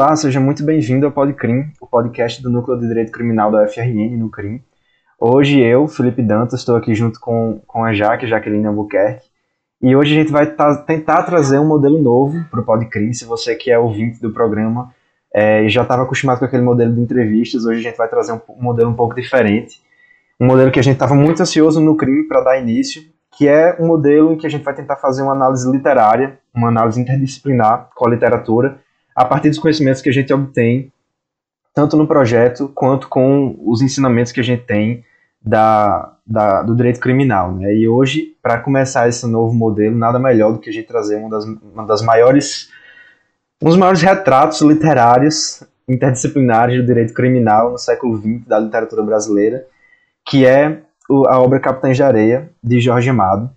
Olá, seja muito bem-vindo ao Podcrim, o podcast do Núcleo de Direito Criminal da UFRN no CRIM. Hoje eu, Felipe Dantas, estou aqui junto com, com a Jaque, Jaqueline Albuquerque, e hoje a gente vai tentar trazer um modelo novo para o Podcrim. Se você que é ouvinte do programa é, já estava acostumado com aquele modelo de entrevistas, hoje a gente vai trazer um, um modelo um pouco diferente. Um modelo que a gente estava muito ansioso no CRIM para dar início, que é um modelo em que a gente vai tentar fazer uma análise literária, uma análise interdisciplinar com a literatura, a partir dos conhecimentos que a gente obtém, tanto no projeto quanto com os ensinamentos que a gente tem da, da do direito criminal. Né? E hoje, para começar esse novo modelo, nada melhor do que a gente trazer uma das, uma das maiores, um dos maiores retratos literários interdisciplinares do direito criminal no século XX da literatura brasileira, que é a obra Capitães de Areia, de Jorge Amado,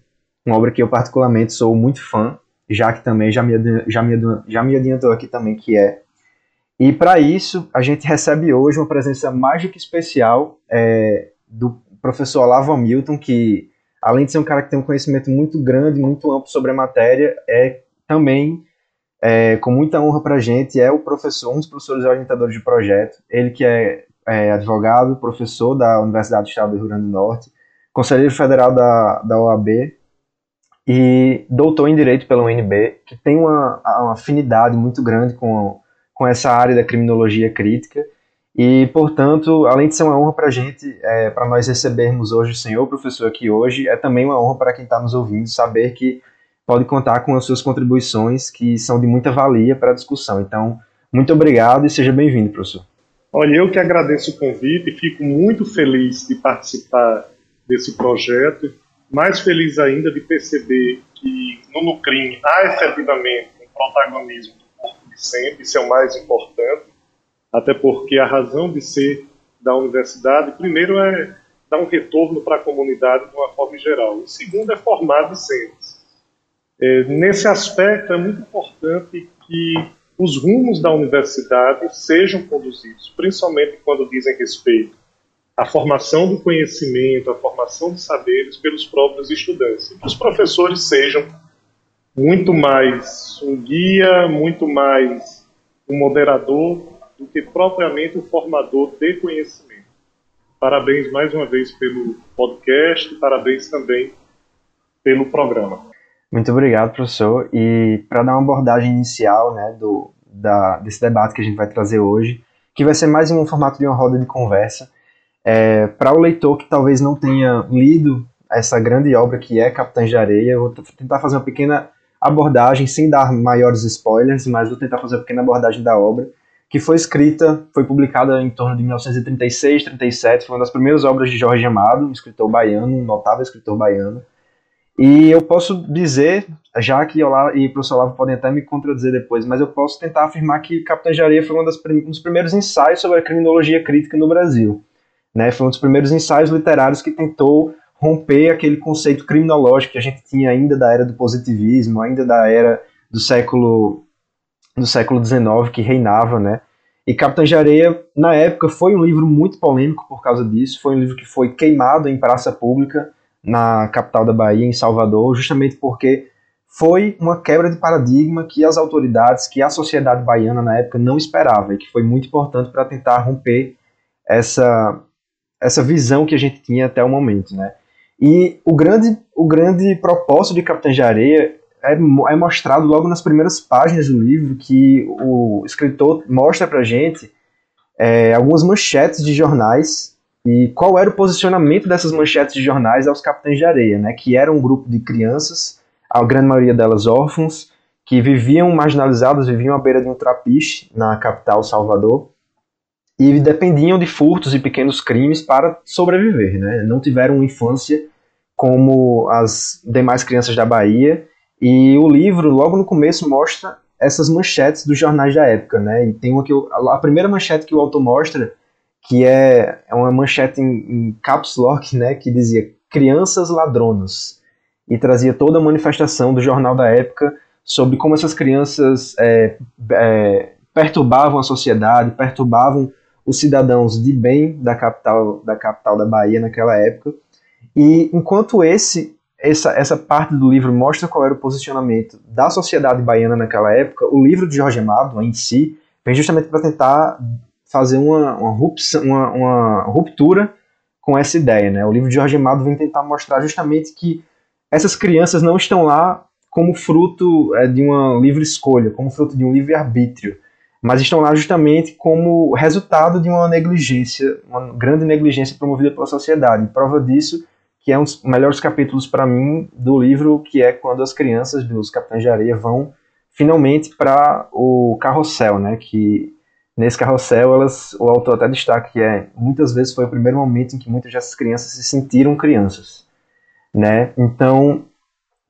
uma obra que eu particularmente sou muito fã, já que também já me, já me, já me adiantou aqui também que é. E para isso, a gente recebe hoje uma presença que especial é, do professor Olavo Hamilton, que além de ser um cara que tem um conhecimento muito grande, muito amplo sobre a matéria, é também, é, com muita honra para a gente, é o professor, um dos professores orientadores de projeto, ele que é, é advogado, professor da Universidade do Estado do Rio Grande do Norte, conselheiro federal da, da OAB e doutor em Direito pela UNB, que tem uma, uma afinidade muito grande com, com essa área da criminologia crítica. E, portanto, além de ser uma honra para a gente, é, para nós recebermos hoje o senhor professor aqui hoje, é também uma honra para quem está nos ouvindo saber que pode contar com as suas contribuições, que são de muita valia para a discussão. Então, muito obrigado e seja bem-vindo, professor. Olha, eu que agradeço o convite e fico muito feliz de participar desse projeto mais feliz ainda de perceber que no Nucrim há efetivamente um protagonismo do corpo docente, isso é o mais importante, até porque a razão de ser da universidade, primeiro, é dar um retorno para a comunidade de uma forma geral, e segundo, é formar discentes. É, nesse aspecto, é muito importante que os rumos da universidade sejam conduzidos, principalmente quando dizem respeito a formação do conhecimento, a formação de saberes pelos próprios estudantes. E que os professores sejam muito mais um guia, muito mais um moderador do que propriamente um formador de conhecimento. Parabéns mais uma vez pelo podcast, parabéns também pelo programa. Muito obrigado, professor. E para dar uma abordagem inicial né, do, da, desse debate que a gente vai trazer hoje, que vai ser mais um formato de uma roda de conversa, é, Para o leitor que talvez não tenha lido essa grande obra que é Capitães de Areia, eu vou tentar fazer uma pequena abordagem, sem dar maiores spoilers, mas vou tentar fazer uma pequena abordagem da obra, que foi escrita, foi publicada em torno de 1936, 37, foi uma das primeiras obras de Jorge Amado, um escritor baiano, um notável escritor baiano. E eu posso dizer, já que Olá e o professor Olavo podem até me contradizer depois, mas eu posso tentar afirmar que Capitães de Areia foi um dos primeiros ensaios sobre a criminologia crítica no Brasil. Né? Foi um dos primeiros ensaios literários que tentou romper aquele conceito criminológico que a gente tinha ainda da era do positivismo, ainda da era do século do século XIX que reinava, né? E Capitã de Areia, na época, foi um livro muito polêmico por causa disso. Foi um livro que foi queimado em praça pública na capital da Bahia, em Salvador, justamente porque foi uma quebra de paradigma que as autoridades, que a sociedade baiana na época não esperava e que foi muito importante para tentar romper essa essa visão que a gente tinha até o momento, né? E o grande, o grande propósito de Capitães de Areia é, é mostrado logo nas primeiras páginas do livro, que o escritor mostra pra gente é, algumas manchetes de jornais e qual era o posicionamento dessas manchetes de jornais aos Capitães de Areia, né? Que era um grupo de crianças, a grande maioria delas órfãos, que viviam marginalizadas, viviam à beira de um trapiche na capital Salvador, e dependiam de furtos e pequenos crimes para sobreviver, né? Não tiveram uma infância como as demais crianças da Bahia. E o livro, logo no começo, mostra essas manchetes dos jornais da época, né? E tem uma que eu, a primeira manchete que o autor mostra, que é, é uma manchete em, em caps lock, né? Que dizia crianças ladronas e trazia toda a manifestação do jornal da época sobre como essas crianças é, é, perturbavam a sociedade, perturbavam os cidadãos de bem da capital da capital da Bahia naquela época. E enquanto esse essa, essa parte do livro mostra qual era o posicionamento da sociedade baiana naquela época, o livro de Jorge Amado em si vem justamente para tentar fazer uma, uma, uma, uma, ruptura com essa ideia. Né? O livro de Jorge Amado vem tentar mostrar justamente que essas crianças não estão lá como fruto é, de uma livre escolha, como fruto de um livre arbítrio, mas estão lá justamente como resultado de uma negligência, uma grande negligência promovida pela sociedade. Prova disso que é um dos melhores capítulos para mim do livro, que é quando as crianças dos Capitães de Areia vão finalmente para o carrossel, né? Que nesse carrossel elas, o autor até destaca que é muitas vezes foi o primeiro momento em que muitas dessas crianças se sentiram crianças, né? Então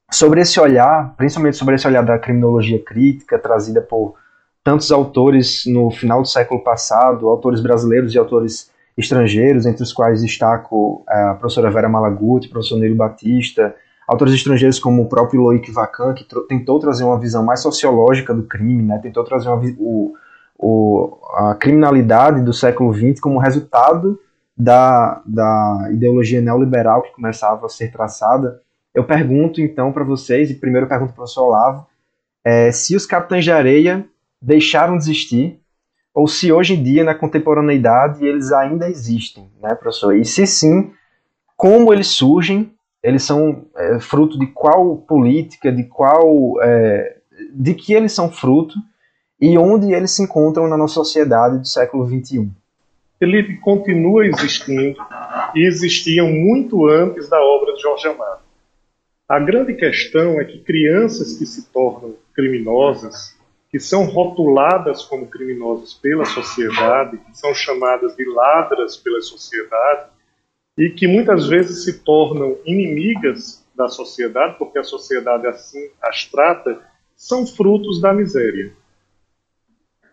sobre esse olhar, principalmente sobre esse olhar da criminologia crítica trazida por tantos autores no final do século passado, autores brasileiros e autores estrangeiros, entre os quais destaco a professora Vera Malaguti, o professor Nilo Batista, autores estrangeiros como o próprio Loic Vacan, que tentou trazer uma visão mais sociológica do crime, né, tentou trazer uma, o, o, a criminalidade do século XX como resultado da, da ideologia neoliberal que começava a ser traçada. Eu pergunto então para vocês, e primeiro eu pergunto para o professor Olavo, é, se os capitães de areia deixaram de existir, ou se hoje em dia, na contemporaneidade, eles ainda existem, né, professor? E se sim, como eles surgem, eles são é, fruto de qual política, de qual. É, de que eles são fruto e onde eles se encontram na nossa sociedade do século XXI. Ele continua existindo e existiam muito antes da obra de Jorge Amado. A grande questão é que crianças que se tornam criminosas que são rotuladas como criminosas pela sociedade, que são chamadas de ladras pela sociedade e que muitas vezes se tornam inimigas da sociedade, porque a sociedade assim as trata, são frutos da miséria.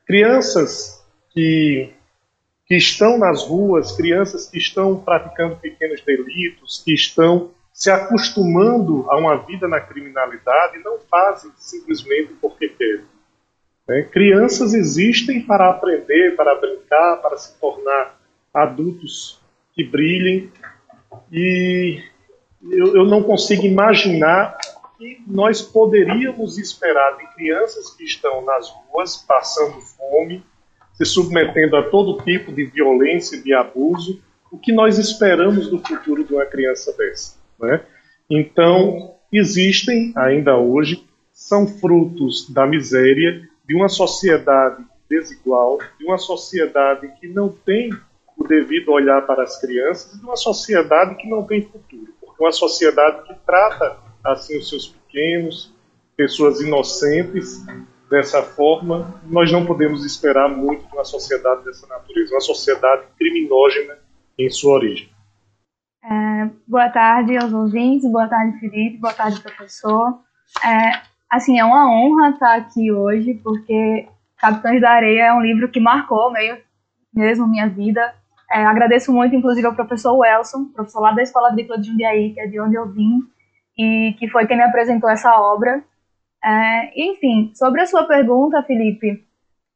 Crianças que, que estão nas ruas, crianças que estão praticando pequenos delitos, que estão se acostumando a uma vida na criminalidade, não fazem simplesmente porque querem né? Crianças existem para aprender, para brincar, para se tornar adultos que brilhem. E eu, eu não consigo imaginar que nós poderíamos esperar de crianças que estão nas ruas, passando fome, se submetendo a todo tipo de violência e de abuso, o que nós esperamos do futuro de uma criança dessa. Né? Então, existem ainda hoje, são frutos da miséria de uma sociedade desigual, de uma sociedade que não tem o devido olhar para as crianças, e de uma sociedade que não tem futuro, porque uma sociedade que trata assim os seus pequenos, pessoas inocentes dessa forma, nós não podemos esperar muito de uma sociedade dessa natureza, uma sociedade criminógena em sua origem. É, boa tarde aos ouvintes, boa tarde Felipe, boa tarde professor. É, assim, é uma honra estar aqui hoje, porque Capitães da Areia é um livro que marcou meio mesmo minha vida. É, agradeço muito, inclusive, ao professor Welson, professor lá da Escola Agrícola de Jundiaí, que é de onde eu vim, e que foi quem me apresentou essa obra. É, enfim, sobre a sua pergunta, Felipe,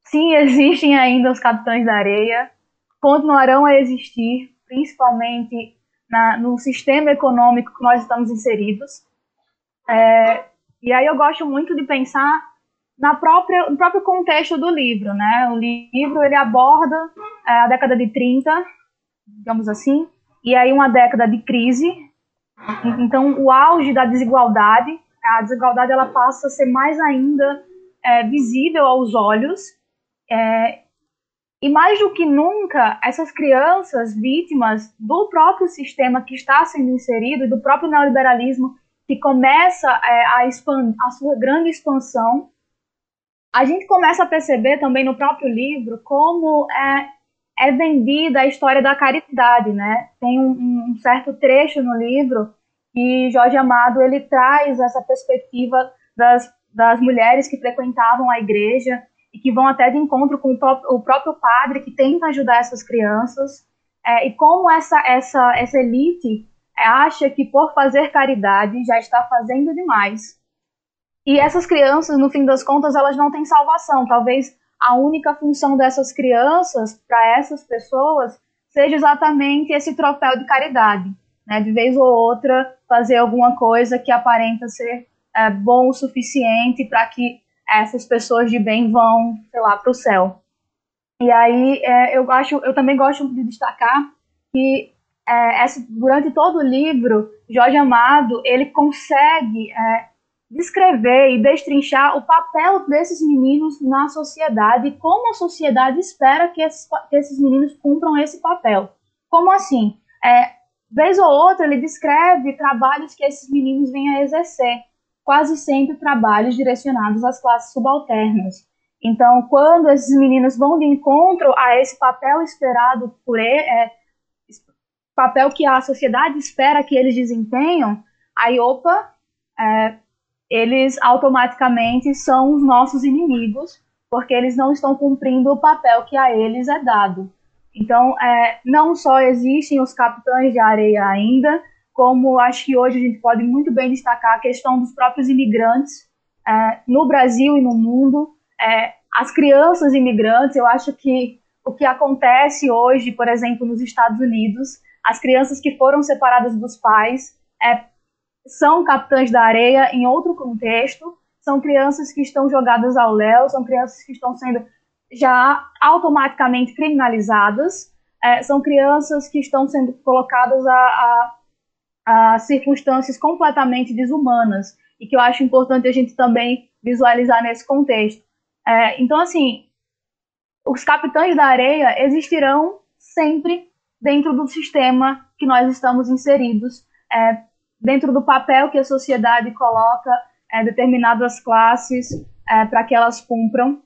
sim, existem ainda os Capitães da Areia, continuarão a existir, principalmente na, no sistema econômico que nós estamos inseridos. É, e aí eu gosto muito de pensar na própria, no próprio contexto do livro, né? O livro ele aborda é, a década de 30, digamos assim, e aí uma década de crise. Então, o auge da desigualdade, a desigualdade ela passa a ser mais ainda é, visível aos olhos. É, e mais do que nunca, essas crianças vítimas do próprio sistema que está sendo inserido do próprio neoliberalismo que começa é, a, a sua grande expansão, a gente começa a perceber também no próprio livro como é, é vendida a história da caridade, né? Tem um, um certo trecho no livro que Jorge Amado ele traz essa perspectiva das, das mulheres que frequentavam a igreja e que vão até de encontro com o próprio, o próprio padre que tenta ajudar essas crianças é, e como essa, essa, essa elite acha que por fazer caridade já está fazendo demais. E essas crianças, no fim das contas, elas não têm salvação. Talvez a única função dessas crianças, para essas pessoas, seja exatamente esse troféu de caridade. Né? De vez ou outra, fazer alguma coisa que aparenta ser é, bom o suficiente para que essas pessoas de bem vão, sei lá, para o céu. E aí é, eu acho, eu também gosto de destacar que é, essa, durante todo o livro, Jorge Amado ele consegue é, descrever e destrinchar o papel desses meninos na sociedade e como a sociedade espera que esses, que esses meninos cumpram esse papel. Como assim? É, vez ou outra ele descreve trabalhos que esses meninos vêm a exercer, quase sempre trabalhos direcionados às classes subalternas. Então, quando esses meninos vão de encontro a esse papel esperado por ele, é, papel que a sociedade espera que eles desempenham, aí, opa, é, eles automaticamente são os nossos inimigos, porque eles não estão cumprindo o papel que a eles é dado. Então, é, não só existem os capitães de areia ainda, como acho que hoje a gente pode muito bem destacar a questão dos próprios imigrantes é, no Brasil e no mundo, é, as crianças imigrantes, eu acho que o que acontece hoje, por exemplo, nos Estados Unidos, as crianças que foram separadas dos pais é, são capitães da areia em outro contexto, são crianças que estão jogadas ao léu, são crianças que estão sendo já automaticamente criminalizadas, é, são crianças que estão sendo colocadas a, a, a, circunstâncias completamente desumanas, e que eu acho importante a gente também visualizar nesse contexto. É, então, assim, os capitães da areia existirão sempre dentro do sistema que nós estamos inseridos, é, dentro do papel que a sociedade coloca é, determinadas classes é, para que elas cumpram.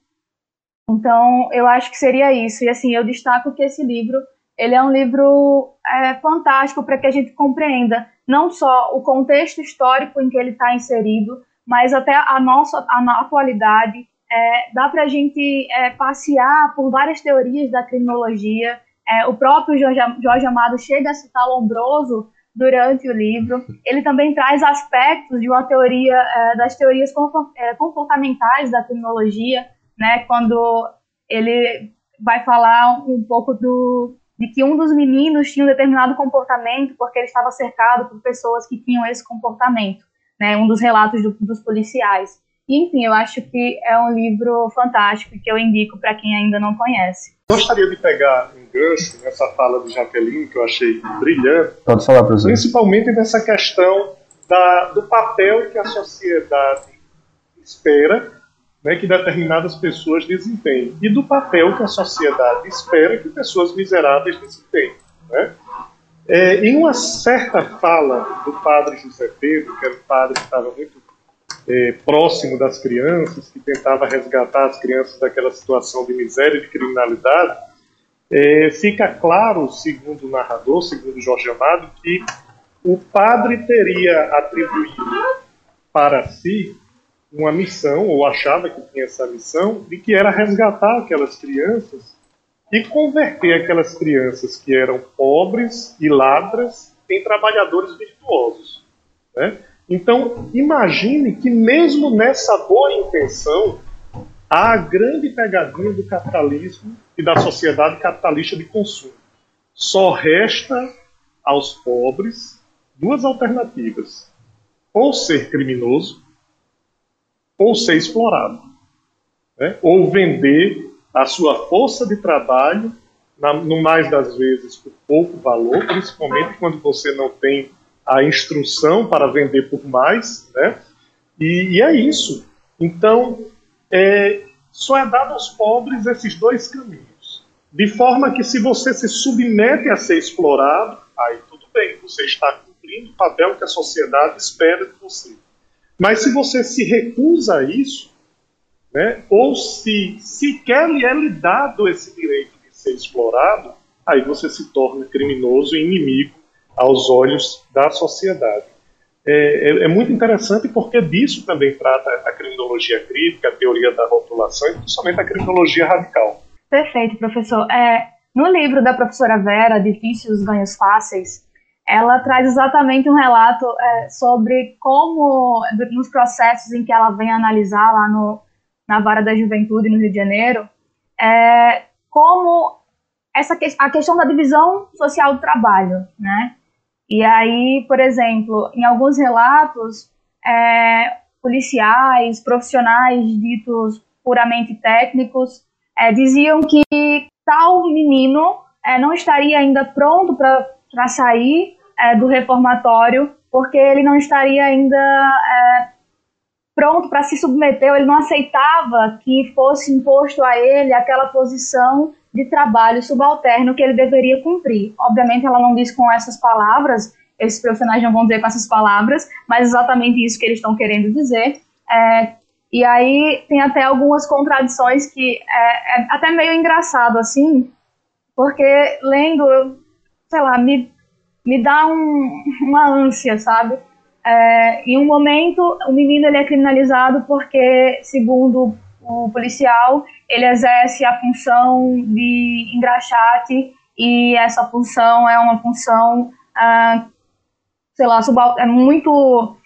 Então, eu acho que seria isso. E assim, eu destaco que esse livro ele é um livro é, fantástico para que a gente compreenda não só o contexto histórico em que ele está inserido, mas até a nossa a atualidade. É, dá para a gente é, passear por várias teorias da criminologia. É, o próprio Jorge, Amado chega a citar Lombroso durante o livro. Ele também traz aspectos de uma teoria é, das teorias é, comportamentais da criminologia, né? Quando ele vai falar um pouco do de que um dos meninos tinha um determinado comportamento porque ele estava cercado por pessoas que tinham esse comportamento, né? Um dos relatos do, dos policiais. E, enfim, eu acho que é um livro fantástico que eu indico para quem ainda não conhece. Gostaria de pegar um gancho nessa fala de Jaqueline, que eu achei brilhante. Pode falar, professor. Principalmente nessa questão da, do papel que a sociedade espera né, que determinadas pessoas desempenhem e do papel que a sociedade espera que pessoas miseráveis desempenhem. Né? É, em uma certa fala do padre José Pedro, que era um padre que estava muito é, próximo das crianças, que tentava resgatar as crianças daquela situação de miséria e de criminalidade, é, fica claro, segundo o narrador, segundo Jorge Amado, que o padre teria atribuído para si uma missão, ou achava que tinha essa missão, de que era resgatar aquelas crianças e converter aquelas crianças que eram pobres e ladras em trabalhadores virtuosos. Né? Então, imagine que mesmo nessa boa intenção, há a grande pegadinha do capitalismo e da sociedade capitalista de consumo. Só resta aos pobres duas alternativas: ou ser criminoso, ou ser explorado, né? ou vender a sua força de trabalho, na, no mais das vezes por pouco valor, principalmente quando você não tem a instrução para vender por mais, né? E, e é isso. Então, é, só é dado aos pobres esses dois caminhos. De forma que, se você se submete a ser explorado, aí tudo bem, você está cumprindo o papel que a sociedade espera de você. Mas se você se recusa a isso, né, ou se sequer lhe é lhe dado esse direito de ser explorado, aí você se torna criminoso e inimigo aos olhos da sociedade. É, é, é, muito interessante porque disso também trata a criminologia crítica, a teoria da rotulação e principalmente a criminologia radical. Perfeito, professor. É, no livro da professora Vera, Difíceis Ganhos Fáceis, ela traz exatamente um relato é, sobre como, nos processos em que ela vem analisar lá no, na Vara da Juventude, no Rio de Janeiro, é, como essa a questão da divisão social do trabalho, né? E aí, por exemplo, em alguns relatos, é, policiais, profissionais ditos puramente técnicos, é, diziam que tal menino é, não estaria ainda pronto para sair é, do reformatório, porque ele não estaria ainda é, pronto para se submeter, ele não aceitava que fosse imposto a ele aquela posição de trabalho subalterno que ele deveria cumprir. Obviamente, ela não diz com essas palavras, esses profissionais não vão dizer com essas palavras, mas exatamente isso que eles estão querendo dizer. É, e aí tem até algumas contradições que é, é, até meio engraçado, assim, porque lendo, sei lá, me, me dá um, uma ânsia, sabe? É, em um momento, o menino ele é criminalizado porque, segundo o policial, ele exerce a função de engraxate e essa função é uma função, ah, sei lá, é muito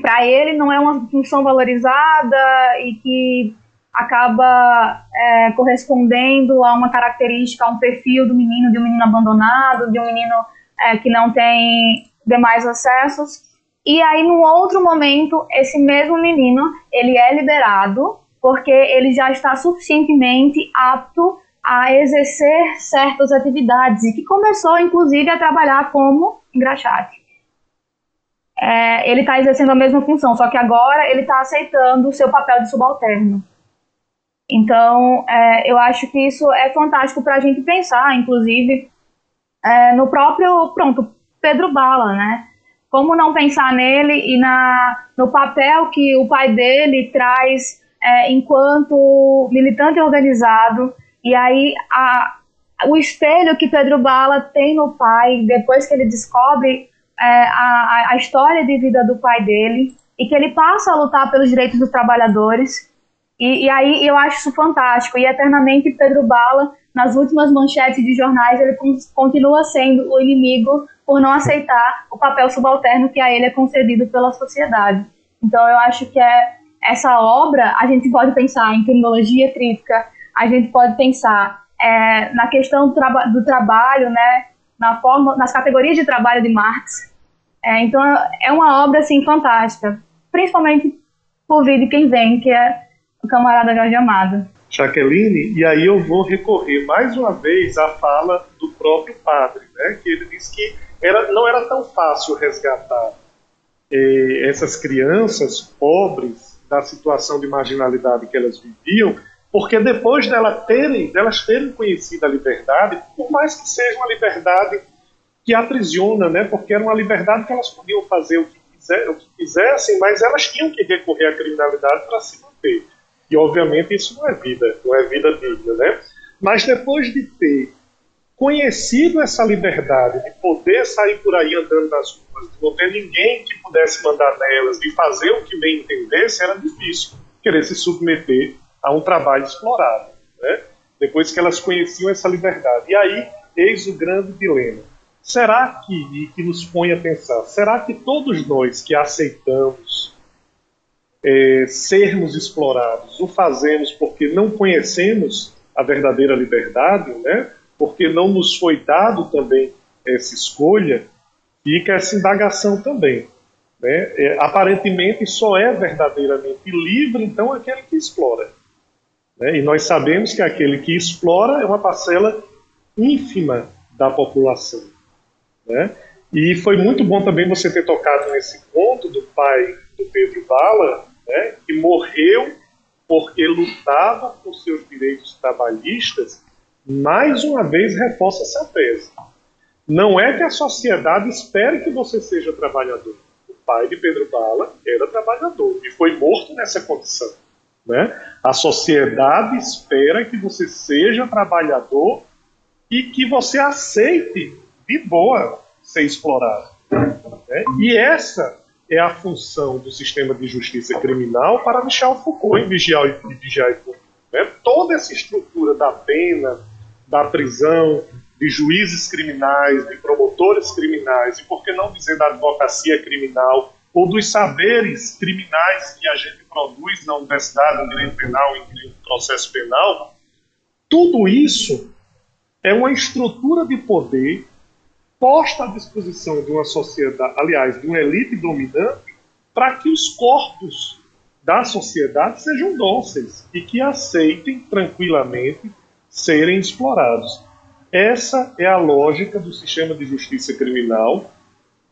para ele não é uma função valorizada e que acaba é, correspondendo a uma característica, a um perfil do menino, de um menino abandonado, de um menino é, que não tem demais acessos. E aí, num outro momento, esse mesmo menino, ele é liberado porque ele já está suficientemente apto a exercer certas atividades e que começou, inclusive, a trabalhar como engraxate. É, ele está exercendo a mesma função, só que agora ele está aceitando o seu papel de subalterno. Então, é, eu acho que isso é fantástico para a gente pensar, inclusive, é, no próprio, pronto, Pedro Bala, né? Como não pensar nele e na, no papel que o pai dele traz é, enquanto militante organizado, e aí a, o espelho que Pedro Bala tem no pai, depois que ele descobre é, a, a história de vida do pai dele, e que ele passa a lutar pelos direitos dos trabalhadores, e, e, aí eu acho isso fantástico. E eternamente Pedro Bala, nas últimas manchetes de jornais, ele continua sendo o inimigo por não aceitar o papel subalterno que a ele é concedido pela sociedade. Então eu acho que é essa obra, a gente pode pensar em criminologia crítica, a gente pode pensar é, na questão do, traba do, trabalho, né, na forma, nas categorias de trabalho de Marx. É, então é uma obra assim fantástica, principalmente por vir de quem vem, que é o camarada Jorge Amado. Jaqueline, e aí eu vou recorrer mais uma vez à fala do próprio padre, né, que ele disse que era, não era tão fácil resgatar eh, essas crianças pobres da situação de marginalidade que elas viviam, porque depois dela terem, delas terem conhecido a liberdade, por mais que seja uma liberdade que aprisiona, né, porque era uma liberdade que elas podiam fazer o que, quiser, o que quisessem, mas elas tinham que recorrer à criminalidade para se manter. E obviamente isso não é vida, não é vida digna, né? Mas depois de ter conhecido essa liberdade de poder sair por aí andando nas ruas, de não ter ninguém que pudesse mandar nelas, de fazer o que bem entendesse, era difícil querer se submeter a um trabalho explorado. Né? Depois que elas conheciam essa liberdade. E aí, eis o grande dilema. Será que, e que nos põe a pensar, será que todos nós que aceitamos é, sermos explorados o fazemos porque não conhecemos a verdadeira liberdade, né? Porque não nos foi dado também essa escolha, fica essa indagação também. Né? É, aparentemente só é verdadeiramente livre, então, aquele que explora. Né? E nós sabemos que aquele que explora é uma parcela ínfima da população. Né? E foi muito bom também você ter tocado nesse ponto do pai do Pedro Bala, né, que morreu porque lutava por seus direitos trabalhistas mais uma vez reforça essa tese. Não é que a sociedade espere que você seja trabalhador. O pai de Pedro Bala era trabalhador e foi morto nessa condição. Né? A sociedade espera que você seja trabalhador e que você aceite de boa ser explorado. Né? E essa é a função do sistema de justiça criminal para Michel Foucault em Vigiar e, Vigiar e. Né? Toda essa estrutura da pena, da prisão, de juízes criminais, de promotores criminais, e por que não dizer da advocacia criminal, ou dos saberes criminais que a gente produz na universidade, em direito penal, em direito processo penal, tudo isso é uma estrutura de poder posta à disposição de uma sociedade, aliás, de uma elite dominante, para que os corpos da sociedade sejam dóceis e que aceitem tranquilamente serem explorados. Essa é a lógica do sistema de justiça criminal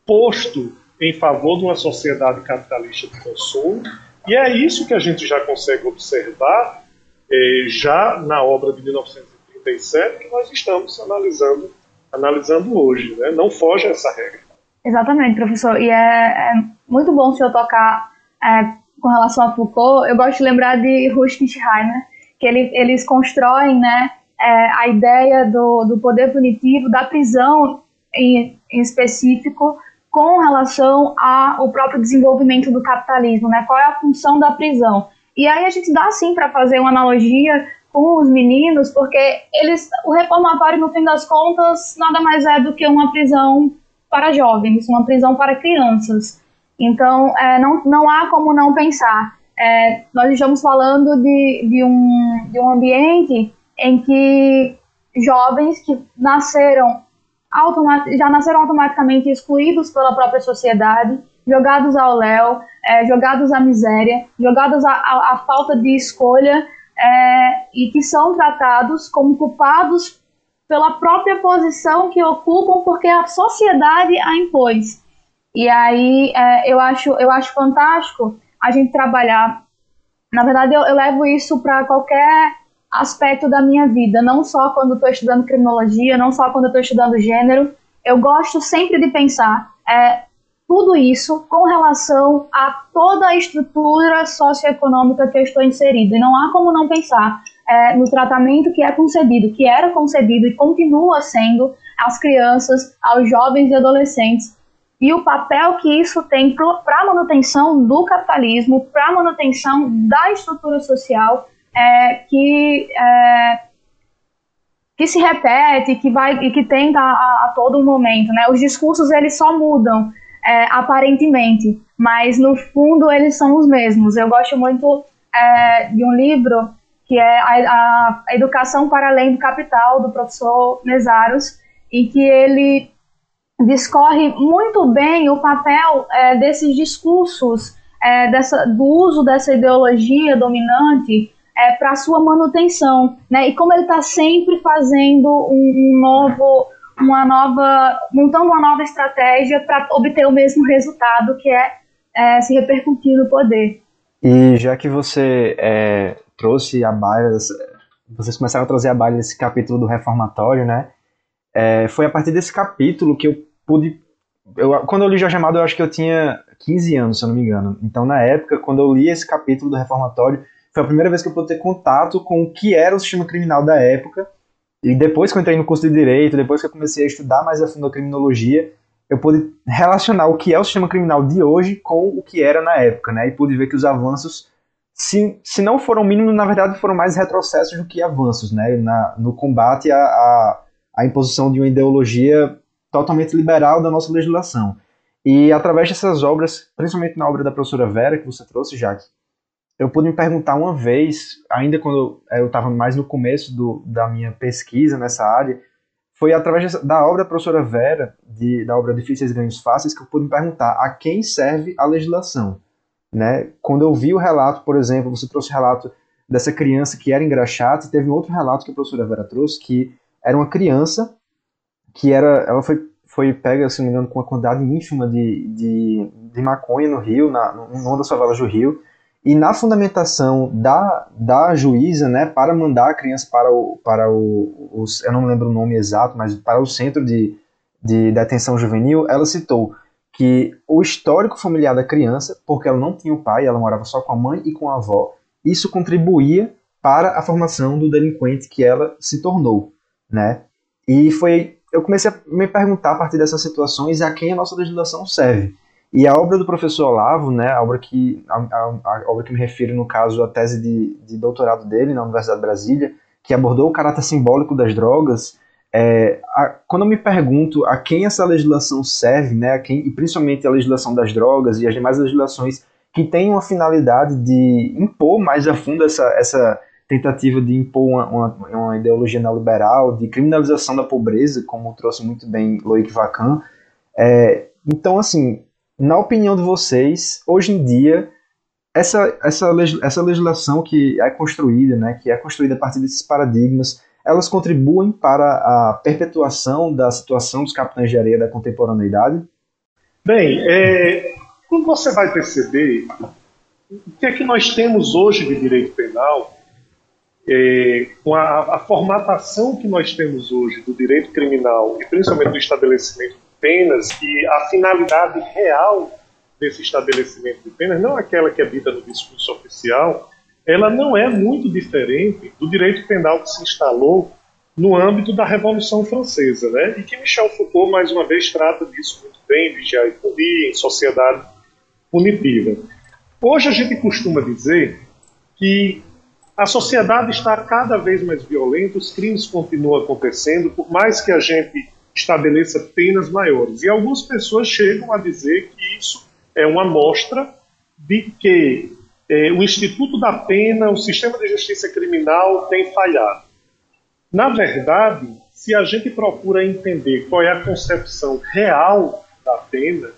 posto em favor de uma sociedade capitalista de consumo, e é isso que a gente já consegue observar eh, já na obra de 1937 que nós estamos analisando, analisando hoje. Né? Não foge a essa regra. Exatamente, professor. E é, é muito bom o senhor tocar é, com relação a Foucault. Eu gosto de lembrar de Ruskin Schreiber, que ele, eles constroem né, é, a ideia do, do poder punitivo, da prisão em, em específico, com relação ao próprio desenvolvimento do capitalismo, né? Qual é a função da prisão? E aí a gente dá sim para fazer uma analogia com os meninos, porque eles, o reformatório no fim das contas nada mais é do que uma prisão para jovens, uma prisão para crianças. Então é, não, não há como não pensar. É, nós estamos falando de, de, um, de um ambiente em que jovens que nasceram já nasceram automaticamente excluídos pela própria sociedade, jogados ao léu, é, jogados à miséria, jogados à, falta de escolha é, e que são tratados como culpados pela própria posição que ocupam porque a sociedade a impôs. E aí é, eu, acho, eu acho fantástico a gente trabalhar. Na verdade, eu, eu levo isso para qualquer aspecto da minha vida, não só quando estou estudando criminologia, não só quando estou estudando gênero. Eu gosto sempre de pensar é, tudo isso com relação a toda a estrutura socioeconômica que eu estou inserido. E não há como não pensar é, no tratamento que é concedido, que era concedido e continua sendo às crianças, aos jovens e adolescentes, e o papel que isso tem para a manutenção do capitalismo, para a manutenção da estrutura social é, que, é, que se repete, que vai e que tenta a, a, todo momento, né? Os discursos eles só mudam é, aparentemente, mas no fundo eles são os mesmos. Eu gosto muito é, de um livro que é a, a, Educação para Além do Capital do professor Mesaros, em que ele discorre muito bem o papel é, desses discursos, é, dessa, do uso dessa ideologia dominante é, para sua manutenção, né? E como ele está sempre fazendo um, um, novo, uma nova, montando uma nova estratégia para obter o mesmo resultado, que é, é, se repercutir no poder. E já que você é, trouxe a baila, vocês começaram a trazer a baila desse capítulo do reformatório, né? É, foi a partir desse capítulo que eu pude eu, quando eu li Jorge Amado, eu acho que eu tinha 15 anos, se eu não me engano. Então, na época, quando eu li esse capítulo do Reformatório, foi a primeira vez que eu pude ter contato com o que era o sistema criminal da época. E depois que eu entrei no curso de Direito, depois que eu comecei a estudar mais a fundo a criminologia, eu pude relacionar o que é o sistema criminal de hoje com o que era na época, né? E pude ver que os avanços, se, se não foram mínimos, na verdade foram mais retrocessos do que avanços, né? Na, no combate à, à, à imposição de uma ideologia totalmente liberal da nossa legislação. E através dessas obras, principalmente na obra da professora Vera, que você trouxe, Jaque, eu pude me perguntar uma vez, ainda quando eu estava mais no começo do, da minha pesquisa nessa área, foi através da obra da professora Vera, de, da obra Difíceis Ganhos Fáceis, que eu pude me perguntar a quem serve a legislação. Né? Quando eu vi o relato, por exemplo, você trouxe o relato dessa criança que era engraxata, e teve um outro relato que a professora Vera trouxe, que era uma criança que era, ela foi, foi pega, se não me engano, com uma quantidade ínfima de, de, de maconha no Rio, na, numa das favelas do Rio, e na fundamentação da, da juíza, né, para mandar a criança para o, para o, eu não lembro o nome exato, mas para o centro de, de detenção juvenil, ela citou que o histórico familiar da criança, porque ela não tinha o pai, ela morava só com a mãe e com a avó, isso contribuía para a formação do delinquente que ela se tornou, né? E foi, eu comecei a me perguntar a partir dessas situações a quem a nossa legislação serve. E a obra do professor Olavo, né, a obra que, a, a, a obra que me refiro, no caso, a tese de, de doutorado dele na Universidade de Brasília, que abordou o caráter simbólico das drogas, é, a, quando eu me pergunto a quem essa legislação serve, né, a quem, e principalmente a legislação das drogas e as demais legislações que têm uma finalidade de impor mais a fundo essa, essa tentativa de impor uma, uma, uma ideologia neoliberal, de criminalização da pobreza, como trouxe muito bem Loic Vacan. É, então, assim, na opinião de vocês, hoje em dia, essa, essa, essa legislação que é construída, né, que é construída a partir desses paradigmas, elas contribuem para a perpetuação da situação dos capitães de areia da contemporaneidade? Bem, é, quando você vai perceber o que é que nós temos hoje de direito penal, é, com a, a, formatação que nós temos hoje do direito criminal e principalmente do estabelecimento de penas e a finalidade real desse estabelecimento de penas, não aquela que é dita no discurso oficial, ela não é muito diferente do direito penal que se instalou no âmbito da Revolução Francesa, né? E que Michel Foucault mais uma vez trata disso muito bem, vigiar e punir, em sociedade punitiva. Hoje a gente costuma dizer que a sociedade está cada vez mais violenta, os crimes continuam acontecendo, por mais que a gente estabeleça penas maiores. E algumas pessoas chegam a dizer que isso é uma mostra de que é, o Instituto da Pena, o sistema de justiça criminal tem falhado. Na verdade, se a gente procura entender qual é a concepção real da pena,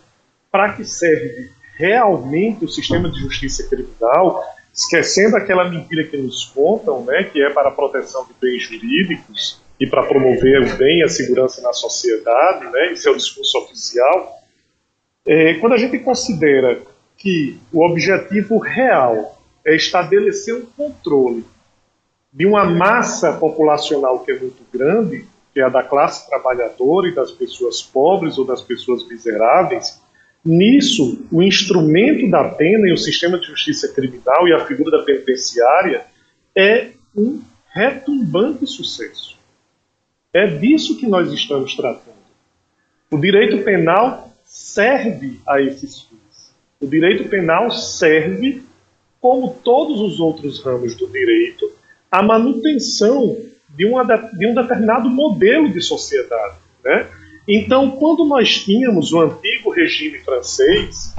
para que serve realmente o sistema de justiça criminal, esquecendo aquela mentira que nos contam, né, que é para a proteção de bens jurídicos e para promover o bem e a segurança na sociedade, né, esse é o discurso oficial. É, quando a gente considera que o objetivo real é estabelecer um controle de uma massa populacional que é muito grande, que é a da classe trabalhadora e das pessoas pobres ou das pessoas miseráveis, nisso o instrumento da pena e o sistema de justiça criminal e a figura da penitenciária é um retumbante sucesso. É disso que nós estamos tratando. O direito penal serve a esses fins. O direito penal serve, como todos os outros ramos do direito, à manutenção de, uma, de um determinado modelo de sociedade. Né? Então, quando nós tínhamos o antigo regime francês,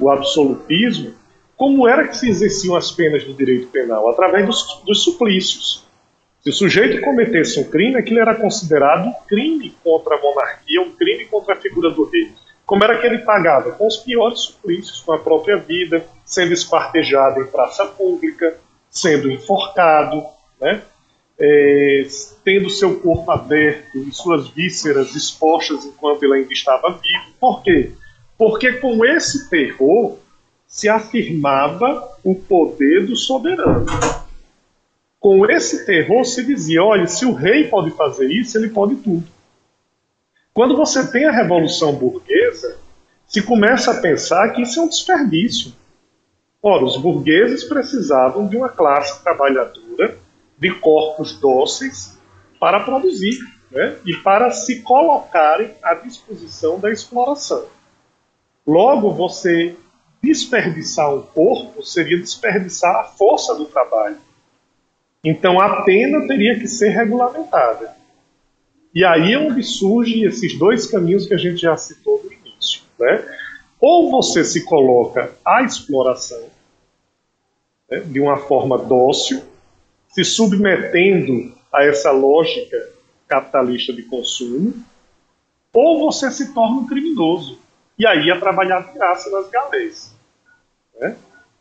o absolutismo, como era que se exerciam as penas do direito penal? Através dos, dos suplícios. Se o sujeito cometesse um crime, aquilo era considerado um crime contra a monarquia, um crime contra a figura do rei. Como era que ele pagava? Com os piores suplícios, com a própria vida, sendo esquartejado em praça pública, sendo enforcado, né? É, tendo seu corpo aberto e suas vísceras expostas enquanto ele ainda estava vivo. Por quê? Porque com esse terror se afirmava o poder do soberano. Com esse terror se dizia: olha, se o rei pode fazer isso, ele pode tudo. Quando você tem a Revolução Burguesa, se começa a pensar que isso é um desperdício. Ora, os burgueses precisavam de uma classe trabalhadora, de corpos dóceis, para produzir né? e para se colocarem à disposição da exploração. Logo, você desperdiçar um corpo seria desperdiçar a força do trabalho. Então, a pena teria que ser regulamentada. E aí é onde surgem esses dois caminhos que a gente já citou no início. Né? Ou você se coloca à exploração né, de uma forma dócil, se submetendo a essa lógica capitalista de consumo, ou você se torna um criminoso. E aí é trabalhar de graça nas galés. Né?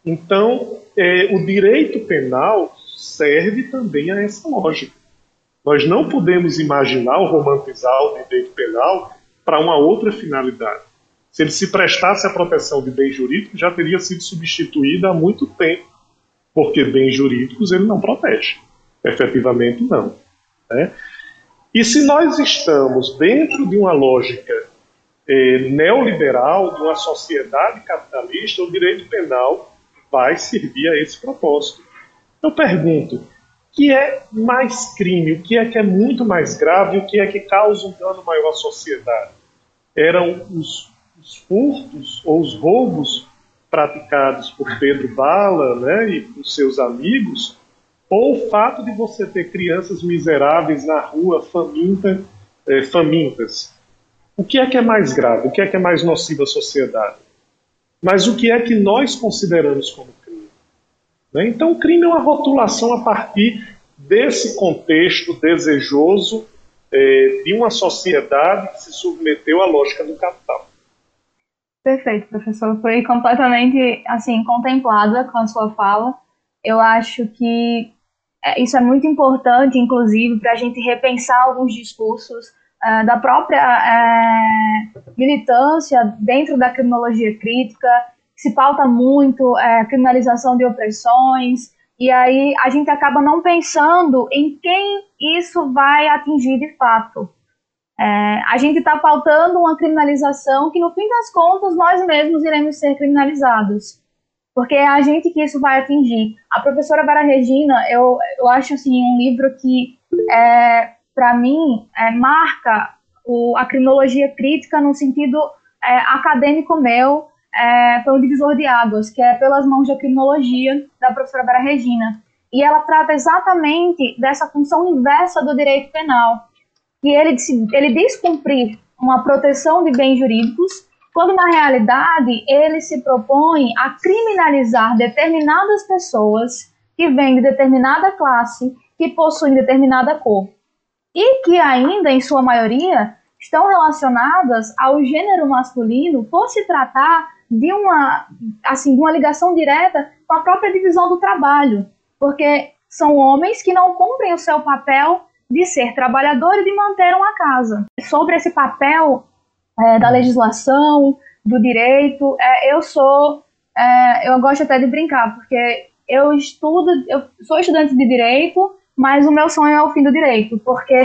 Então, é, o direito penal serve também a essa lógica. Nós não podemos imaginar ou romantizar o direito penal para uma outra finalidade. Se ele se prestasse à proteção de bens jurídicos, já teria sido substituído há muito tempo, porque bens jurídicos ele não protege. Efetivamente, não. Né? E se nós estamos dentro de uma lógica eh, neoliberal, de uma sociedade capitalista, o direito penal vai servir a esse propósito. Eu pergunto, que é mais crime, o que é que é muito mais grave, o que é que causa um dano maior à sociedade. Eram os, os furtos ou os roubos praticados por Pedro Bala né, e por seus amigos, ou o fato de você ter crianças miseráveis na rua, faminta, é, famintas. O que é que é mais grave? O que é que é mais nocivo à sociedade? Mas o que é que nós consideramos como né? Então, o crime é uma rotulação a partir desse contexto desejoso é, de uma sociedade que se submeteu à lógica do capital. Perfeito, professor. Foi completamente assim contemplada com a sua fala. Eu acho que é, isso é muito importante, inclusive, para a gente repensar alguns discursos uh, da própria uh, militância dentro da criminologia crítica, se pauta muito a uh, criminalização de opressões, e aí a gente acaba não pensando em quem isso vai atingir de fato. É, a gente está pautando uma criminalização que, no fim das contas, nós mesmos iremos ser criminalizados. Porque é a gente que isso vai atingir. A professora Vera Regina, eu, eu acho assim, um livro que, é, para mim, é, marca o, a criminologia crítica no sentido é, acadêmico meu, é, foi um divisor de águas, que é Pelas Mãos da Criminologia, da professora Vera Regina. E ela trata exatamente dessa função inversa do direito penal, que ele, ele diz cumprir uma proteção de bens jurídicos, quando na realidade ele se propõe a criminalizar determinadas pessoas que vêm de determinada classe, que possuem determinada cor, e que ainda, em sua maioria, estão relacionadas ao gênero masculino por se tratar de uma, assim, de uma ligação direta com a própria divisão do trabalho, porque são homens que não cumprem o seu papel de ser trabalhador e de manter uma casa. Sobre esse papel é, da legislação, do direito, é, eu sou, é, eu gosto até de brincar, porque eu estudo, eu sou estudante de direito, mas o meu sonho é o fim do direito, porque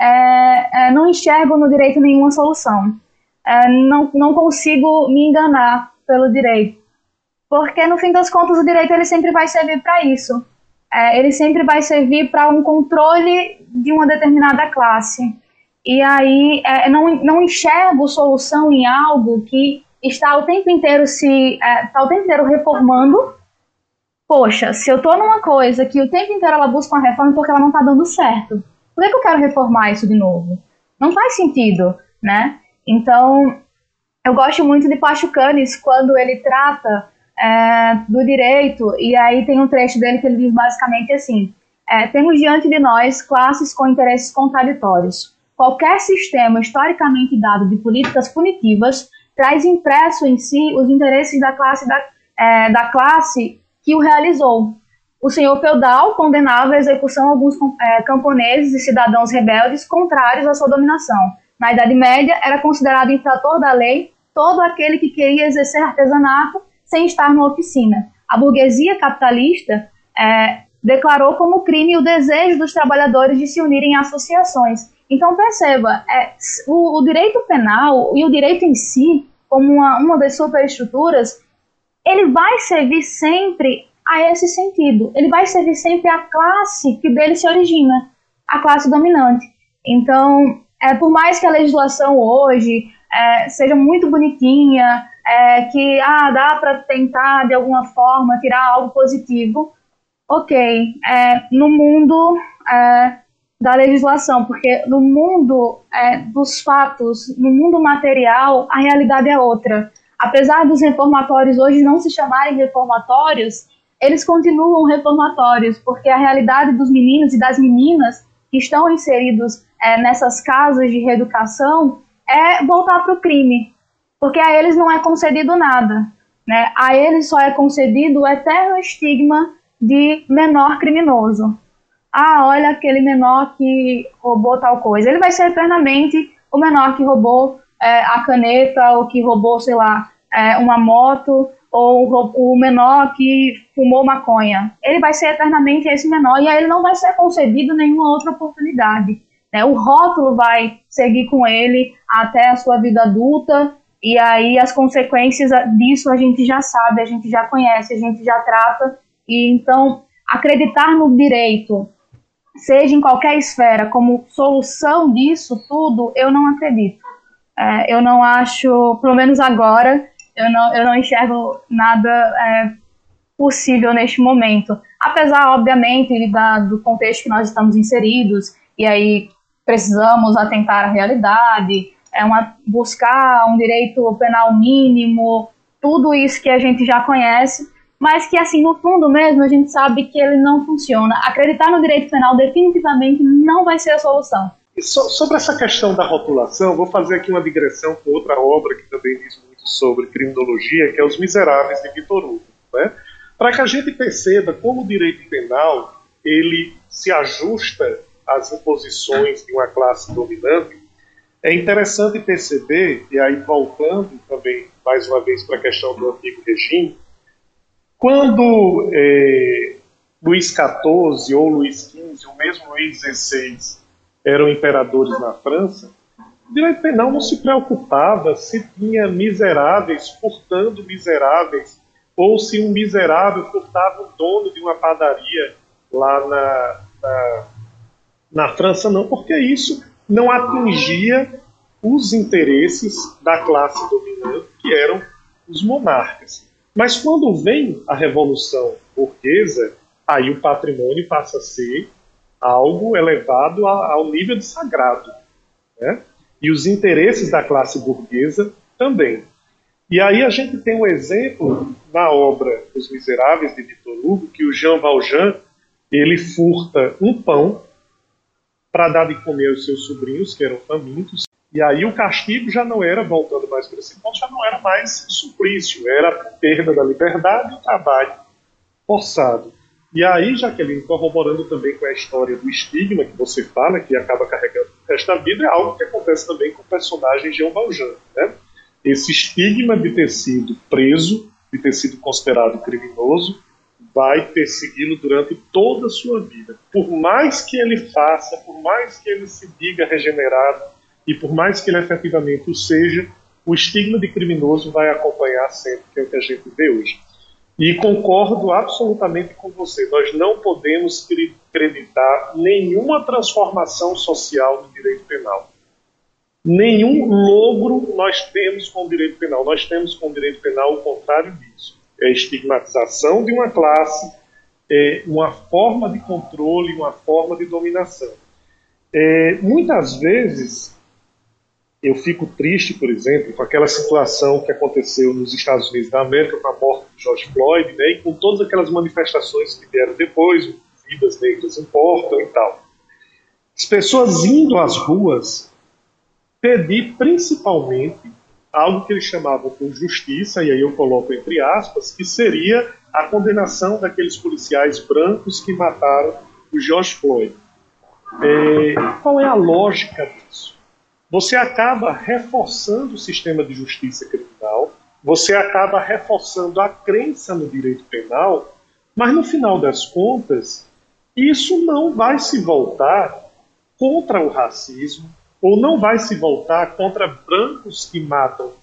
é, é, não enxergo no direito nenhuma solução é, não, não consigo me enganar pelo direito. Porque, no fim das contas, o direito ele sempre vai servir para isso. É, ele sempre vai servir para um controle de uma determinada classe. E aí, é, não, não enxergo solução em algo que está o tempo inteiro se é, está o tempo inteiro reformando. Poxa, se eu estou numa coisa que o tempo inteiro ela busca uma reforma porque ela não está dando certo, por que, que eu quero reformar isso de novo? Não faz sentido, né? Então, eu gosto muito de Pachucanes quando ele trata é, do direito, e aí tem um trecho dele que ele diz basicamente assim: é, temos diante de nós classes com interesses contraditórios. Qualquer sistema historicamente dado de políticas punitivas traz impresso em si os interesses da classe, da, é, da classe que o realizou. O senhor feudal condenava a execução alguns é, camponeses e cidadãos rebeldes contrários à sua dominação na Idade Média, era considerado infrator da lei todo aquele que queria exercer artesanato sem estar na oficina. A burguesia capitalista é, declarou como crime o desejo dos trabalhadores de se unirem em associações. Então, perceba, é, o, o, direito penal e o direito em si, como uma, uma das superestruturas, ele vai servir sempre a esse sentido. Ele vai servir sempre à classe que dele se origina, a classe dominante. Então, é, por mais que a legislação hoje é, seja muito bonitinha, é, que ah, dá para tentar de alguma forma tirar algo positivo, ok, é, no mundo é, da legislação, porque no mundo é, dos fatos, no mundo material, a realidade é outra. Apesar dos reformatórios hoje não se chamarem reformatórios, eles continuam reformatórios, porque a realidade dos meninos e das meninas que estão inseridos é, nessas casas de reeducação é voltar para o crime, porque a eles não é concedido nada. Né? A eles só é concedido o eterno estigma de menor criminoso. Ah, olha aquele menor que roubou tal coisa. Ele vai ser eternamente o menor que roubou é, a caneta ou que roubou, sei lá, é, uma moto ou o menor que fumou maconha. Ele vai ser eternamente esse menor e aí ele não vai ser concedido nenhuma outra oportunidade. Né? O rótulo vai seguir com ele até a sua vida adulta, e aí as consequências disso a gente já sabe, a gente já conhece, a gente já trata, e então acreditar no direito, seja em qualquer esfera, como solução disso tudo, eu não acredito. É, eu não acho, pelo menos agora, eu não, eu não enxergo nada é, possível neste momento. Apesar, obviamente, da, do contexto que nós estamos inseridos, e aí precisamos atentar à realidade, é uma, buscar um direito penal mínimo, tudo isso que a gente já conhece, mas que, assim, no fundo mesmo, a gente sabe que ele não funciona. Acreditar no direito penal definitivamente não vai ser a solução. So, sobre essa questão da rotulação, vou fazer aqui uma digressão com outra obra que também diz muito sobre criminologia, que é Os Miseráveis de Vitor Hugo. Né? Para que a gente perceba como o direito penal ele se ajusta às imposições de uma classe dominante, é interessante perceber, e aí voltando também mais uma vez para a questão do antigo regime, quando é, Luís XIV ou Luís XV, ou mesmo Luís XVI, eram imperadores na França, o direito penal não se preocupava se tinha miseráveis furtando miseráveis, ou se um miserável furtava o dono de uma padaria lá na, na, na França, não, porque isso não atingia os interesses da classe dominante, que eram os monarcas. Mas quando vem a Revolução Burguesa, aí o patrimônio passa a ser algo elevado ao nível de sagrado. Né? E os interesses da classe burguesa também. E aí a gente tem um exemplo na obra Os Miseráveis de Victor Hugo, que o Jean Valjean ele furta um pão para dar de comer aos seus sobrinhos, que eram famintos, e aí o castigo já não era, voltando mais para esse ponto, já não era mais suplício, era a perda da liberdade e o trabalho forçado. E aí, Jaqueline, corroborando também com a história do estigma que você fala, que acaba carregando da vida, é algo que acontece também com o personagem Jean Valjean. Né? Esse estigma de ter sido preso, de ter sido considerado criminoso, vai persegui-lo durante toda a sua vida. Por mais que ele faça, por mais que ele se diga regenerado e por mais que ele efetivamente o seja, o estigma de criminoso vai acompanhar sempre, que é o que a gente vê hoje. E concordo absolutamente com você. Nós não podemos acreditar nenhuma transformação social no direito penal. Nenhum logro nós temos com o direito penal. Nós temos com o direito penal o contrário disso. É estigmatização de uma classe, é uma forma de controle, uma forma de dominação. É, muitas vezes eu fico triste, por exemplo, com aquela situação que aconteceu nos Estados Unidos da América com a morte de George Floyd, né, e com todas aquelas manifestações que vieram depois, vidas negras importam e tal. As pessoas indo às ruas pedir principalmente algo que eles chamavam por justiça, e aí eu coloco entre aspas, que seria a condenação daqueles policiais brancos que mataram o George Floyd. É, qual é a lógica disso? você acaba reforçando o sistema de justiça criminal, você acaba reforçando a crença no direito penal, mas no final das contas, isso não vai se voltar contra o racismo, ou não vai se voltar contra brancos que matam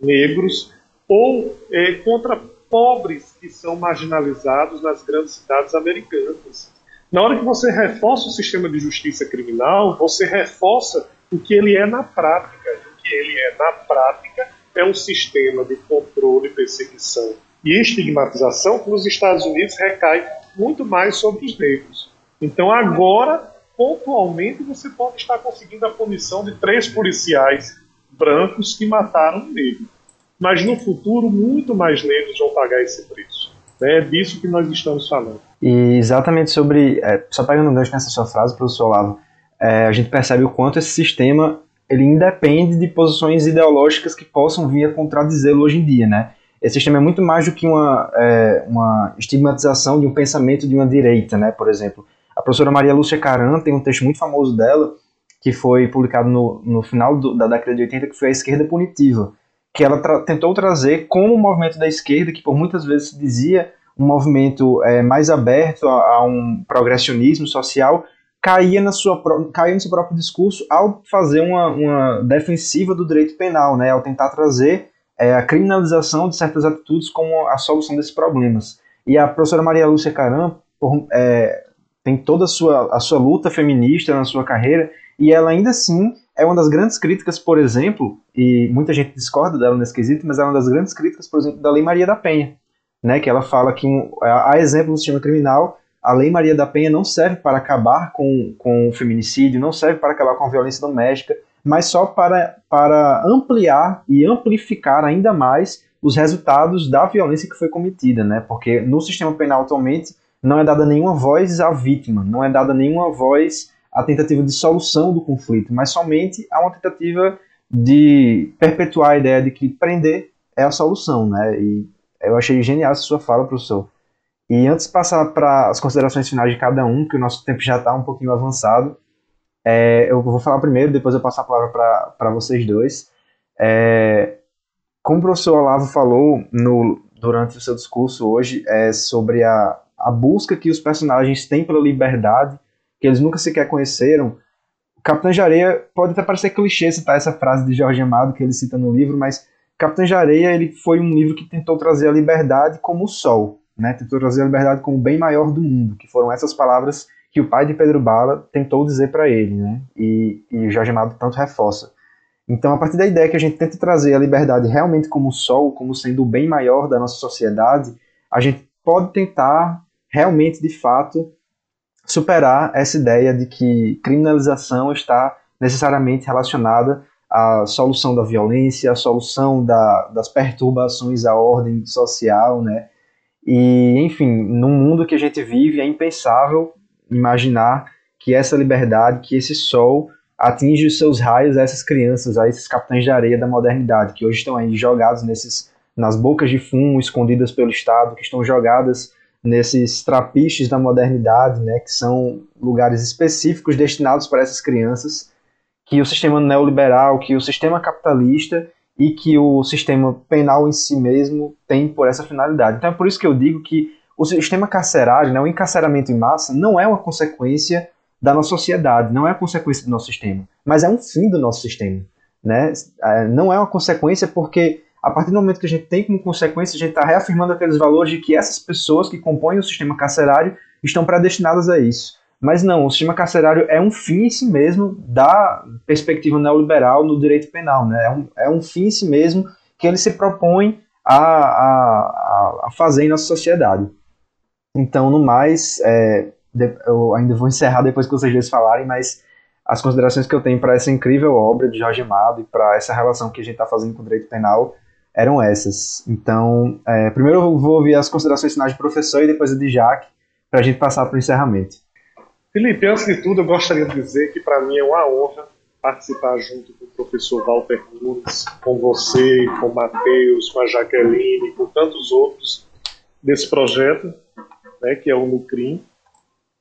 negros, ou é, contra pobres que são marginalizados nas grandes cidades americanas. Na hora que você reforça o sistema de justiça criminal, você reforça o que ele é na prática. O que ele é na prática é um sistema de controle, perseguição e estigmatização que nos Estados Unidos recai muito mais sobre os negros. Então agora, pontualmente, você pode estar conseguindo a punição de três policiais brancos que mataram um negro. Mas no futuro, muito mais negros vão pagar esse preço. É disso que nós estamos falando. E exatamente sobre, é, só pegando um gancho nessa sua frase, professor Olavo, é, a gente percebe o quanto esse sistema ele independe de posições ideológicas que possam vir a contradizê-lo hoje em dia, né? Esse sistema é muito mais do que uma, é, uma estigmatização de um pensamento de uma direita, né? Por exemplo, a professora Maria Lúcia Caran tem um texto muito famoso dela, que foi publicado no, no final do, da década de 80, que foi a esquerda punitiva, que ela tra tentou trazer como o movimento da esquerda, que por muitas vezes se dizia um movimento é, mais aberto a, a um progressionismo social, caía, na sua, caía no seu próprio discurso ao fazer uma, uma defensiva do direito penal, né, ao tentar trazer é, a criminalização de certas atitudes como a solução desses problemas. E a professora Maria Lúcia Caram por, é, tem toda a sua, a sua luta feminista na sua carreira, e ela ainda assim é uma das grandes críticas, por exemplo, e muita gente discorda dela nesse quesito, mas é uma das grandes críticas, por exemplo, da Lei Maria da Penha, né, que ela fala que, há exemplo no sistema criminal, a Lei Maria da Penha não serve para acabar com, com o feminicídio, não serve para acabar com a violência doméstica, mas só para, para ampliar e amplificar ainda mais os resultados da violência que foi cometida, né? Porque no sistema penal atualmente não é dada nenhuma voz à vítima, não é dada nenhuma voz à tentativa de solução do conflito, mas somente há uma tentativa de perpetuar a ideia de que prender é a solução, né? E eu achei genial essa sua fala, professor. E antes de passar para as considerações finais de cada um, que o nosso tempo já está um pouquinho avançado, é, eu vou falar primeiro, depois eu passo a palavra para vocês dois. É, como o professor Olavo falou no, durante o seu discurso hoje, é sobre a, a busca que os personagens têm pela liberdade, que eles nunca sequer conheceram. Capitão de Areia pode até parecer clichê citar essa frase de Jorge Amado que ele cita no livro, mas Capitão de Areia ele foi um livro que tentou trazer a liberdade como o sol, né? tentou trazer a liberdade como o bem maior do mundo, que foram essas palavras que o pai de Pedro Bala tentou dizer para ele, né? E, e Jorge Amado tanto reforça. Então, a partir da ideia que a gente tenta trazer a liberdade realmente como o sol, como sendo o bem maior da nossa sociedade, a gente pode tentar realmente, de fato, superar essa ideia de que criminalização está necessariamente relacionada à solução da violência, à solução da, das perturbações à ordem social, né? E, enfim, num mundo que a gente vive, é impensável imaginar que essa liberdade, que esse sol atinge os seus raios a essas crianças, a esses capitães de areia da modernidade, que hoje estão aí jogados nesses, nas bocas de fumo, escondidas pelo Estado, que estão jogadas nesses trapiches da modernidade, né, que são lugares específicos destinados para essas crianças, que o sistema neoliberal, que o sistema capitalista e que o sistema penal em si mesmo tem por essa finalidade. Então é por isso que eu digo que o sistema carcerário, né, o encarceramento em massa, não é uma consequência da nossa sociedade, não é a consequência do nosso sistema, mas é um fim do nosso sistema. Né? É, não é uma consequência porque a partir do momento que a gente tem como consequência, a gente está reafirmando aqueles valores de que essas pessoas que compõem o sistema carcerário estão predestinadas a isso. Mas não, o sistema carcerário é um fim em si mesmo da perspectiva neoliberal no direito penal. Né? É, um, é um fim em si mesmo que ele se propõe a, a, a fazer em nossa sociedade. Então, no mais, é, eu ainda vou encerrar depois que vocês dois falarem, mas as considerações que eu tenho para essa incrível obra de Jorge Amado e para essa relação que a gente está fazendo com o direito penal eram essas. Então, é, primeiro eu vou ouvir as considerações finais do professor e depois a de Jaque, para a gente passar para o encerramento. Felipe, antes de tudo, eu gostaria de dizer que para mim é uma honra participar junto com o professor Walter Nunes, com você, com o Matheus, com a Jaqueline, com tantos outros desse projeto, né, que é o Nucrim.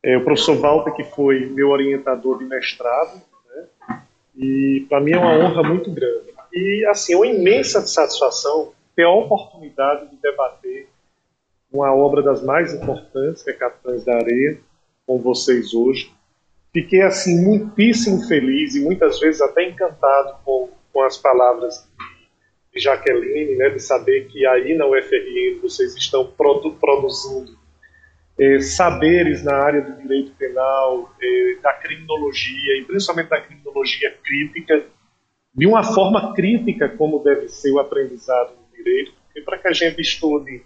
É, o professor Walter, que foi meu orientador de mestrado, né? e para mim é uma honra muito grande. E, assim, uma imensa satisfação ter a oportunidade de debater uma obra das mais importantes, que é Capitães da Areia, com vocês hoje. Fiquei, assim, muitíssimo feliz e muitas vezes até encantado com, com as palavras de Jaqueline, né, de saber que aí na UFRN vocês estão produ produzindo é, saberes na área do direito penal, é, da criminologia, e principalmente da criminologia crítica, de uma forma crítica, como deve ser o aprendizado do direito, porque para que a gente estude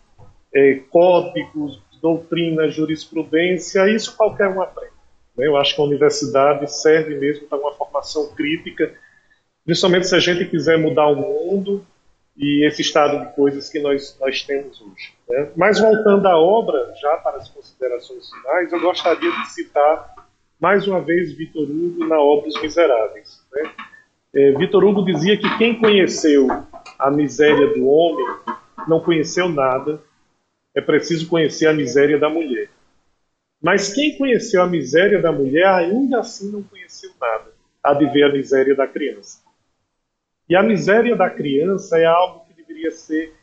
é, códigos, doutrina, jurisprudência, isso qualquer um aprende. Né? Eu acho que a universidade serve mesmo para uma formação crítica, principalmente se a gente quiser mudar o mundo e esse estado de coisas que nós, nós temos hoje. Né? Mas voltando à obra, já para as considerações finais, eu gostaria de citar mais uma vez Vitor Hugo na obra Os Miseráveis. Né? É, Vitor Hugo dizia que quem conheceu a miséria do homem não conheceu nada, é preciso conhecer a miséria da mulher. Mas quem conheceu a miséria da mulher ainda assim não conheceu nada, há de ver a miséria da criança. E a miséria da criança é algo que deveria ser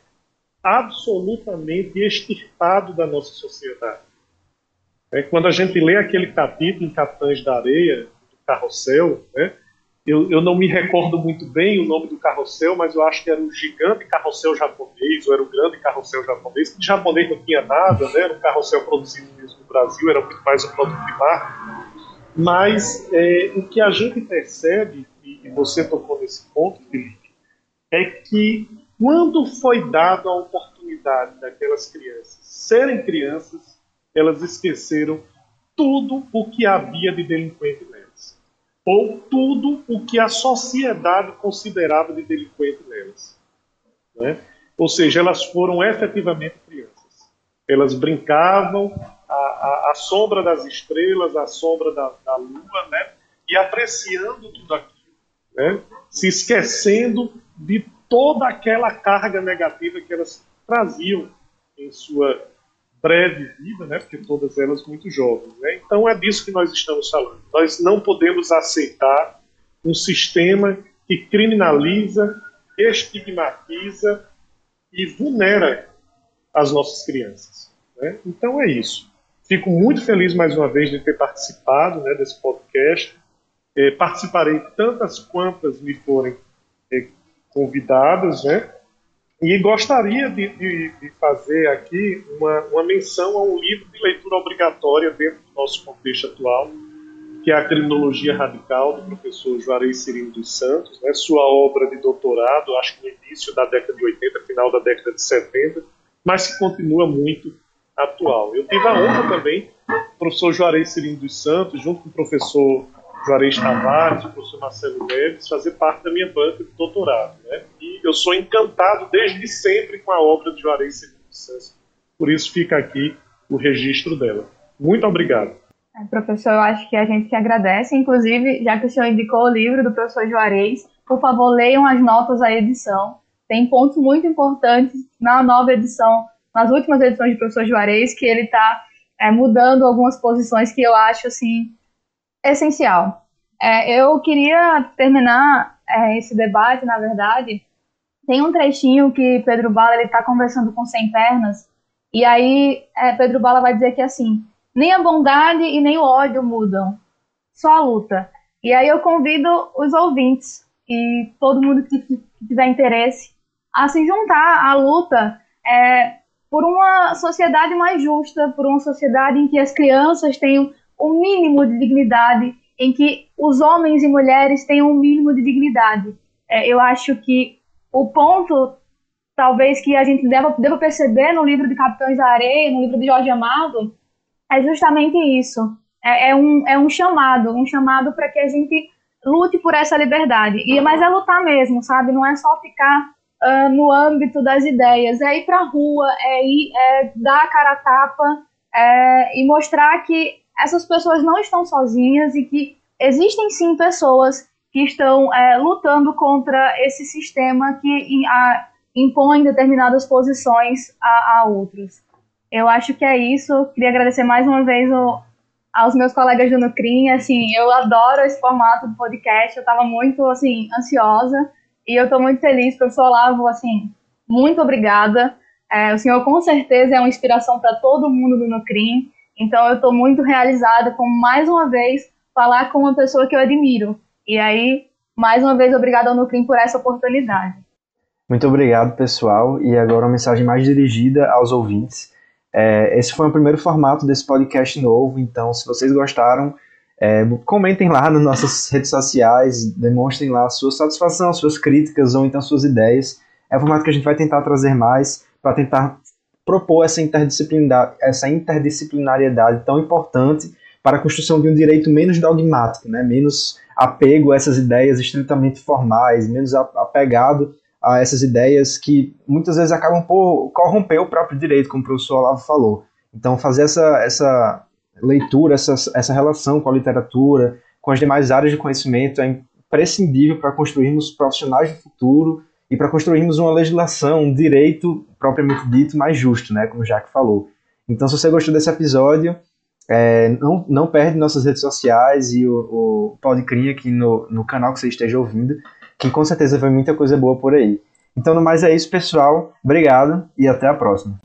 absolutamente extirpado da nossa sociedade. É, quando a gente lê aquele capítulo em Capitães da Areia, do Carrossel, né, eu, eu, não me recordo muito bem o nome do carrossel, mas eu acho que era o gigante carrossel japonês, ou era o grande carrossel japonês, que japonês não tinha nada, né, era um carrossel produzido mesmo no Brasil, era muito mais um produto de marca. Mas é, o que a gente percebe e você tocou nesse ponto, Felipe, é que quando foi dada a oportunidade daquelas crianças serem crianças, elas esqueceram tudo o que havia de delinquente. Ou tudo o que a sociedade considerava de delinquente nelas. Né? Ou seja, elas foram efetivamente crianças. Elas brincavam à, à, sombra das estrelas, à sombra da, da lua, né? e apreciando tudo aquilo né? se esquecendo de toda aquela carga negativa que elas traziam em sua vida, né, porque todas elas muito jovens. Né? Então é disso que nós estamos falando. Nós não podemos aceitar um sistema que criminaliza, estigmatiza e vulnera as nossas crianças. Né? Então é isso. Fico muito feliz mais uma vez de ter participado né, desse podcast. Eh, participarei tantas quantas me forem eh, convidadas, né? E gostaria de, de, de, fazer aqui uma, uma menção a um livro de leitura obrigatória dentro do nosso contexto atual, que é a Criminologia Radical, do professor Juarez Cirino dos Santos, né, sua obra de doutorado, acho que no início da década de 80, final da década de 70, mas que continua muito atual. Eu tive a honra também, o professor Juarez Cirino dos Santos, junto com o professor Juarez Tavares, o professor Marcelo Neves, fazer parte da minha banca de doutorado. Né? E eu sou encantado desde sempre com a obra de Juarez dos Santos. Por isso fica aqui o registro dela. Muito obrigado. É, professor, eu acho que a gente que agradece. Inclusive, já que o senhor indicou o livro do professor Juarez, por favor, leiam as notas da edição. Tem pontos muito importantes na nova edição, nas últimas edições do professor Juarez, que ele está é, mudando algumas posições que eu acho assim essencial. É, eu queria terminar é, esse debate, na verdade. Tem um trechinho que Pedro Bala está conversando com Sem Pernas, e aí é, Pedro Bala vai dizer que assim nem a bondade e nem o ódio mudam, só a luta. E aí eu convido os ouvintes e todo mundo que, tiver interesse a se juntar à luta é, por uma sociedade mais justa, por uma sociedade em que as crianças tenham um mínimo de dignidade, em que os homens e mulheres tenham um mínimo de dignidade. É, eu acho que o ponto, talvez, que a gente deva, deva perceber no livro de Capitães da Areia, no livro de Jorge Amado, é justamente isso. É, é, um, é um chamado, um chamado para que a gente lute por essa liberdade. E Mas é lutar mesmo, sabe? Não é só ficar uh, no âmbito das ideias, é ir para a rua, é ir é dar a cara a tapa é, e mostrar que essas pessoas não estão sozinhas e que existem sim pessoas que estão é, lutando contra esse sistema que a, impõe determinadas posições a, a outros. Eu acho que é isso. Queria agradecer mais uma vez o, aos meus colegas do Nucrim. Assim, eu adoro esse formato do podcast. Eu estava muito assim ansiosa e eu estou muito feliz, professor Olavo. Assim, muito obrigada. É, o senhor com certeza é uma inspiração para todo mundo do Nucrim. Então eu estou muito realizada com mais uma vez falar com uma pessoa que eu admiro. E aí, mais uma vez, obrigada ao Nucrim por essa oportunidade. Muito obrigado, pessoal. E agora uma mensagem mais dirigida aos ouvintes. É, esse foi o primeiro formato desse podcast novo, então se vocês gostaram, é, comentem lá nas nossas redes sociais, demonstrem lá sua satisfação, suas críticas ou então suas ideias. É o formato que a gente vai tentar trazer mais para tentar propor essa, essa interdisciplinariedade tão importante para a construção de um direito menos dogmático, né? menos apego a essas ideias estritamente formais, menos apegado a essas ideias que muitas vezes acabam por corromper o próprio direito, como o professor Olavo falou. Então, fazer essa, essa leitura, essa, essa relação com a literatura, com as demais áreas de conhecimento é imprescindível para construirmos profissionais do futuro e para construirmos uma legislação, um direito propriamente dito mais justo, né, como o Jacques falou. Então, se você gostou desse episódio, é, não, não perde nossas redes sociais e o, o Podcrim aqui no, no canal que você esteja ouvindo que com certeza vai muita coisa boa por aí. Então, no mais é isso, pessoal. Obrigado e até a próxima.